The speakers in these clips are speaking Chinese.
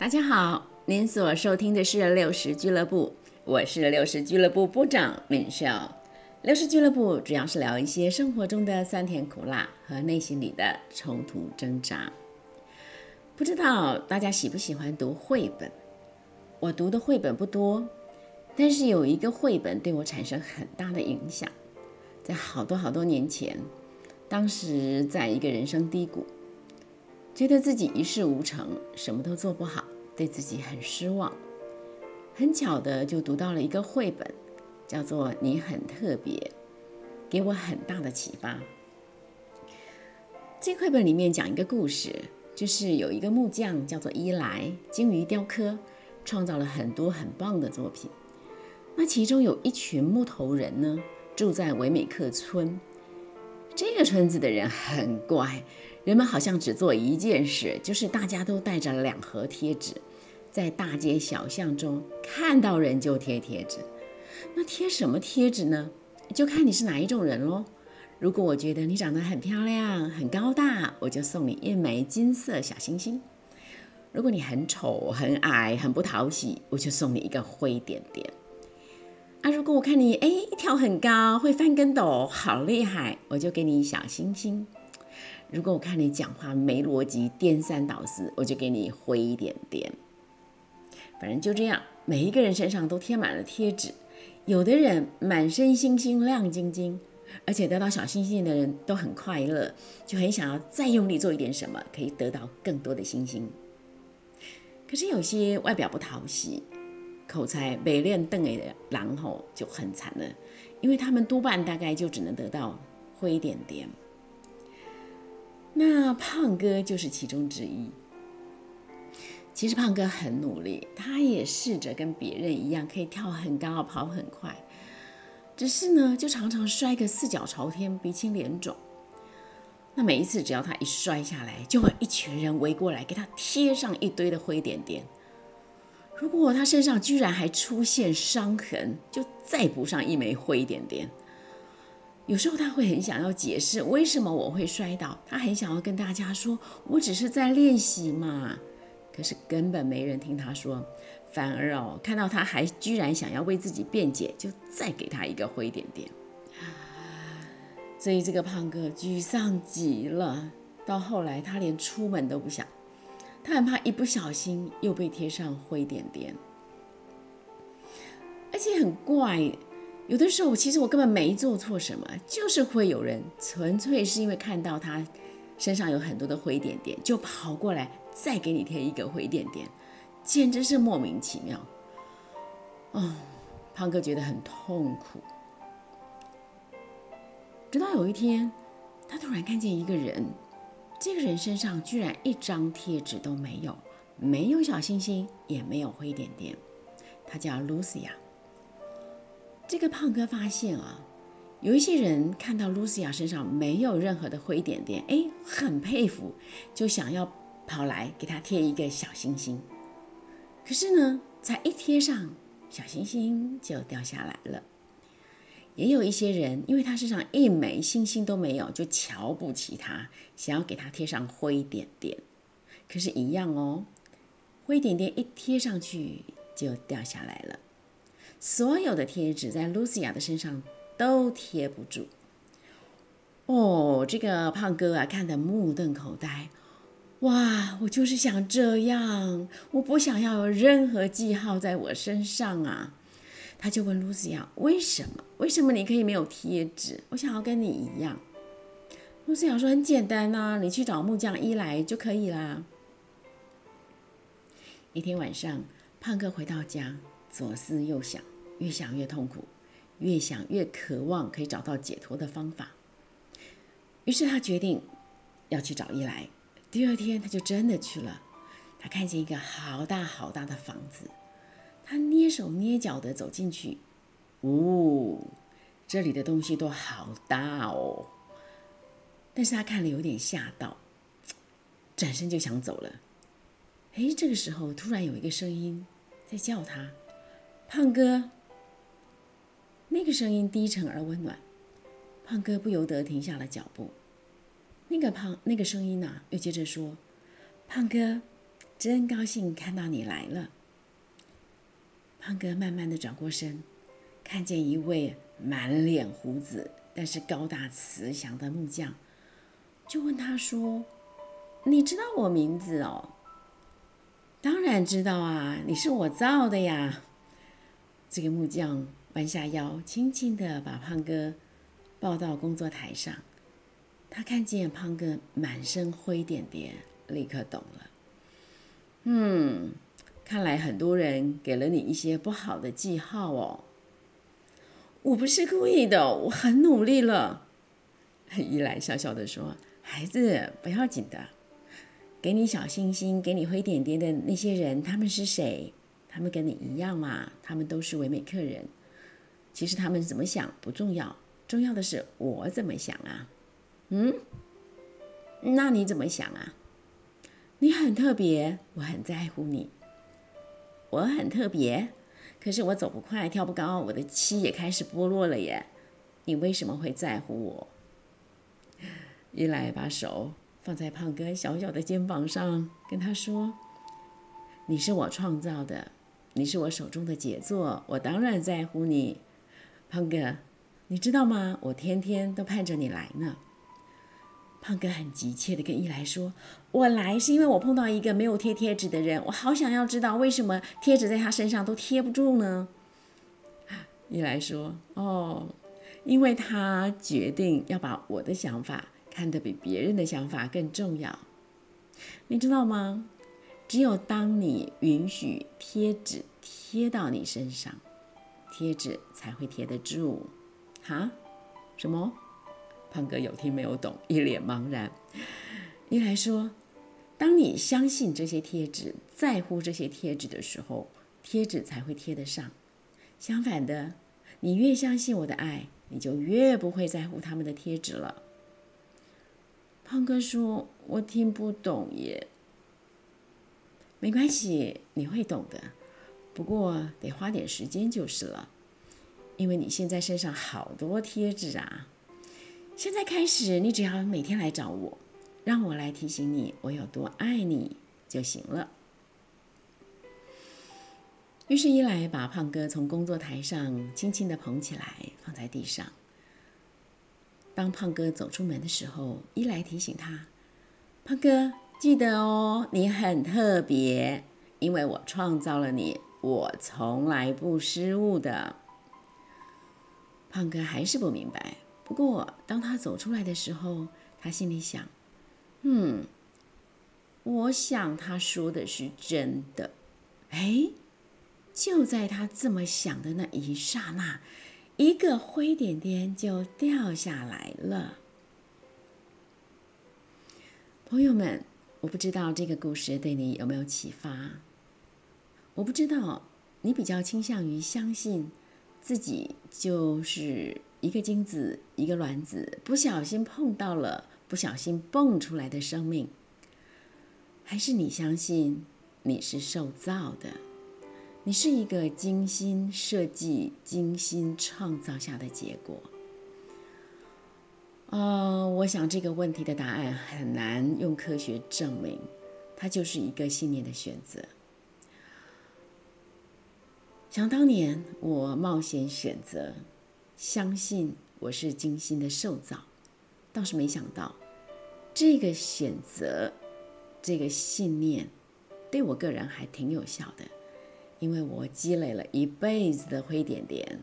大家好，您所收听的是六十俱乐部，我是六十俱乐部部长敏秀。六十俱乐部主要是聊一些生活中的酸甜苦辣和内心里的冲突挣扎。不知道大家喜不喜欢读绘本？我读的绘本不多，但是有一个绘本对我产生很大的影响。在好多好多年前，当时在一个人生低谷。觉得自己一事无成，什么都做不好，对自己很失望。很巧的就读到了一个绘本，叫做《你很特别》，给我很大的启发。这绘本里面讲一个故事，就是有一个木匠叫做伊莱，精于雕刻，创造了很多很棒的作品。那其中有一群木头人呢，住在维美克村。这个村子的人很怪。人们好像只做一件事，就是大家都带着两盒贴纸，在大街小巷中看到人就贴贴纸。那贴什么贴纸呢？就看你是哪一种人喽。如果我觉得你长得很漂亮、很高大，我就送你一枚金色小星星；如果你很丑、很矮、很不讨喜，我就送你一个灰点点。啊，如果我看你哎跳很高、会翻跟斗，好厉害，我就给你小星星。如果我看你讲话没逻辑、颠三倒四，我就给你灰一点点。反正就这样，每一个人身上都贴满了贴纸。有的人满身星星亮晶晶，而且得到小星星的人都很快乐，就很想要再用力做一点什么，可以得到更多的星星。可是有些外表不讨喜、口才没练邓诶的狼吼就很惨了，因为他们多半大概就只能得到灰点点。那胖哥就是其中之一。其实胖哥很努力，他也试着跟别人一样，可以跳很高、跑很快，只是呢，就常常摔个四脚朝天、鼻青脸肿。那每一次只要他一摔下来，就会一群人围过来给他贴上一堆的灰点点。如果他身上居然还出现伤痕，就再补上一枚灰点点。有时候他会很想要解释为什么我会摔倒，他很想要跟大家说，我只是在练习嘛。可是根本没人听他说，反而哦，看到他还居然想要为自己辩解，就再给他一个灰点点。所以这个胖哥沮丧极了，到后来他连出门都不想，他很怕一不小心又被贴上灰点点，而且很怪。有的时候，其实我根本没做错什么，就是会有人纯粹是因为看到他身上有很多的灰点点，就跑过来再给你贴一个灰点点，简直是莫名其妙。哦，胖哥觉得很痛苦。直到有一天，他突然看见一个人，这个人身上居然一张贴纸都没有，没有小星星，也没有灰点点。他叫露西亚。这个胖哥发现啊，有一些人看到露西亚身上没有任何的灰点点，哎，很佩服，就想要跑来给他贴一个小星星。可是呢，才一贴上，小星星就掉下来了。也有一些人，因为他身上一枚星星都没有，就瞧不起他，想要给他贴上灰点点。可是，一样哦，灰点点一贴上去就掉下来了。所有的贴纸在露西亚的身上都贴不住。哦，这个胖哥啊，看得目瞪口呆。哇，我就是想这样，我不想要有任何记号在我身上啊。他就问露西亚：“为什么？为什么你可以没有贴纸？我想要跟你一样。”露西亚说：“很简单呐，你去找木匠伊莱就可以啦。”一天晚上，胖哥回到家。左思右想，越想越痛苦，越想越渴望可以找到解脱的方法。于是他决定要去找伊莱。第二天，他就真的去了。他看见一个好大好大的房子，他蹑手蹑脚的走进去。呜，这里的东西都好大哦！但是他看了有点吓到，转身就想走了。哎，这个时候突然有一个声音在叫他。胖哥，那个声音低沉而温暖，胖哥不由得停下了脚步。那个胖那个声音呢，又接着说：“胖哥，真高兴看到你来了。胖哥慢慢的转过身，看见一位满脸胡子但是高大慈祥的木匠，就问他说：“你知道我名字哦？”“当然知道啊，你是我造的呀。”这个木匠弯下腰，轻轻的把胖哥抱到工作台上。他看见胖哥满身灰点点，立刻懂了。嗯，看来很多人给了你一些不好的记号哦。我不是故意的，我很努力了。伊莱笑笑的说：“孩子，不要紧的。给你小星星、给你灰点点的那些人，他们是谁？他们跟你一样嘛，他们都是唯美客人。其实他们怎么想不重要，重要的是我怎么想啊。”嗯，那你怎么想啊？你很特别，我很在乎你。我很特别，可是我走不快，跳不高，我的漆也开始剥落了耶。你为什么会在乎我？一来把手放在胖哥小小的肩膀上，跟他说：“你是我创造的，你是我手中的杰作，我当然在乎你。胖哥，你知道吗？我天天都盼着你来呢。”胖哥很急切地跟伊莱说：“我来是因为我碰到一个没有贴贴纸的人，我好想要知道为什么贴纸在他身上都贴不住呢？”伊莱说：“哦，因为他决定要把我的想法看得比别人的想法更重要。你知道吗？只有当你允许贴纸贴到你身上，贴纸才会贴得住。哈？什么？”胖哥有听没有懂，一脸茫然。一来说：“当你相信这些贴纸，在乎这些贴纸的时候，贴纸才会贴得上。相反的，你越相信我的爱，你就越不会在乎他们的贴纸了。”胖哥说：“我听不懂耶。”没关系，你会懂的。不过得花点时间就是了，因为你现在身上好多贴纸啊。现在开始，你只要每天来找我，让我来提醒你我有多爱你就行了。于是，伊莱把胖哥从工作台上轻轻的捧起来，放在地上。当胖哥走出门的时候，伊莱提醒他：“胖哥，记得哦，你很特别，因为我创造了你，我从来不失误的。”胖哥还是不明白。不过，当他走出来的时候，他心里想：“嗯，我想他说的是真的。”哎，就在他这么想的那一刹那，一个灰点点就掉下来了。朋友们，我不知道这个故事对你有没有启发？我不知道你比较倾向于相信自己就是。一个精子，一个卵子，不小心碰到了，不小心蹦出来的生命，还是你相信你是受造的，你是一个精心设计、精心创造下的结果？啊，我想这个问题的答案很难用科学证明，它就是一个信念的选择。想当年，我冒险选择。相信我是精心的受造，倒是没想到，这个选择，这个信念，对我个人还挺有效的，因为我积累了一辈子的灰点点，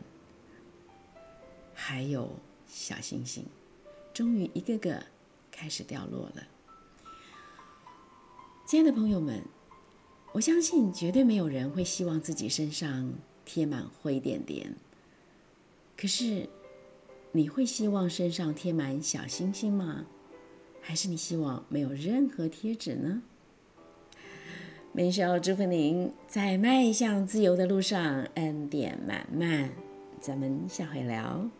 还有小星星，终于一个个开始掉落了。亲爱的朋友们，我相信绝对没有人会希望自己身上贴满灰点点。可是，你会希望身上贴满小星星吗？还是你希望没有任何贴纸呢？美少祝福您在迈向自由的路上恩典满满。咱们下回聊。